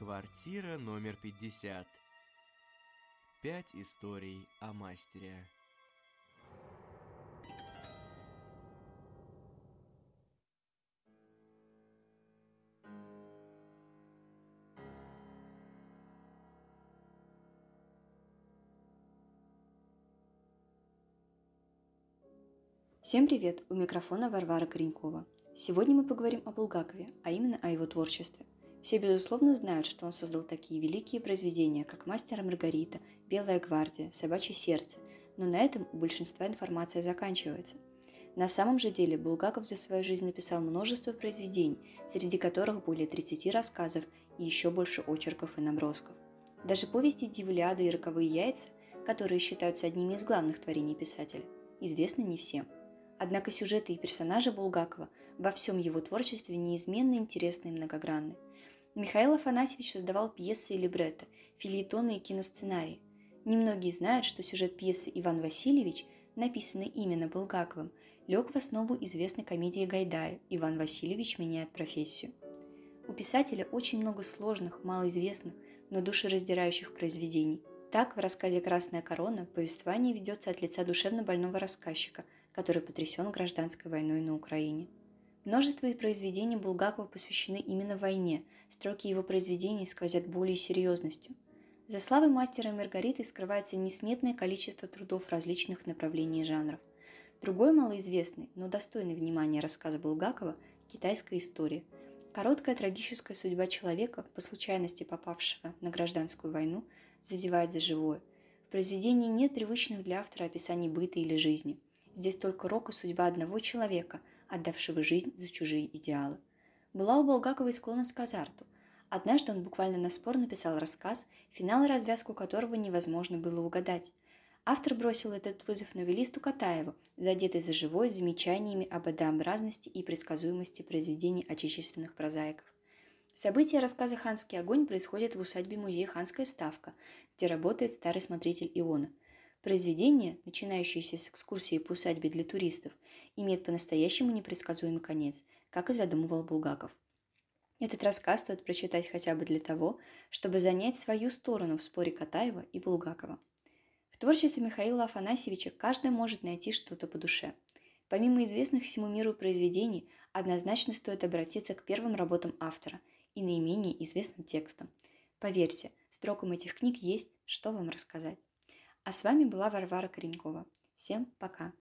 Квартира номер 50. Пять историй о мастере. Всем привет! У микрофона Варвара Коренькова. Сегодня мы поговорим о Булгакове, а именно о его творчестве. Все, безусловно, знают, что он создал такие великие произведения, как «Мастер и Маргарита», «Белая гвардия», «Собачье сердце», но на этом у большинства информация заканчивается. На самом же деле Булгаков за свою жизнь написал множество произведений, среди которых более 30 рассказов и еще больше очерков и набросков. Даже повести «Дивлиада» и «Роковые яйца», которые считаются одними из главных творений писателя, известны не всем. Однако сюжеты и персонажи Булгакова во всем его творчестве неизменно интересны и многогранны. Михаил Афанасьевич создавал пьесы и либретто, филеетоны и киносценарии. Немногие знают, что сюжет пьесы «Иван Васильевич», написанный именно Булгаковым, лег в основу известной комедии Гайдая «Иван Васильевич меняет профессию». У писателя очень много сложных, малоизвестных, но душераздирающих произведений. Так, в рассказе «Красная корона» повествование ведется от лица душевно больного рассказчика, который потрясен гражданской войной на Украине – Множество произведений Булгакова посвящены именно войне, строки его произведений сквозят болью и серьезностью. За славой мастера Маргариты скрывается несметное количество трудов различных направлений и жанров. Другой малоизвестный, но достойный внимания рассказ Булгакова – «Китайская история». Короткая трагическая судьба человека, по случайности попавшего на гражданскую войну, задевает за живое. В произведении нет привычных для автора описаний быта или жизни. Здесь только рок и судьба одного человека – отдавшего жизнь за чужие идеалы. Была у Булгакова и склонность к азарту. Однажды он буквально на спор написал рассказ, финал и развязку которого невозможно было угадать. Автор бросил этот вызов новеллисту Катаеву, задетый за живой замечаниями об однообразности и предсказуемости произведений отечественных прозаиков. События рассказа «Ханский огонь» происходят в усадьбе музея «Ханская ставка», где работает старый смотритель Иона – Произведение, начинающееся с экскурсии по усадьбе для туристов, имеет по-настоящему непредсказуемый конец, как и задумывал Булгаков. Этот рассказ стоит прочитать хотя бы для того, чтобы занять свою сторону в споре Катаева и Булгакова. В творчестве Михаила Афанасьевича каждый может найти что-то по душе. Помимо известных всему миру произведений, однозначно стоит обратиться к первым работам автора и наименее известным текстам. Поверьте, строкам этих книг есть, что вам рассказать. А с вами была Варвара Коренькова. Всем пока!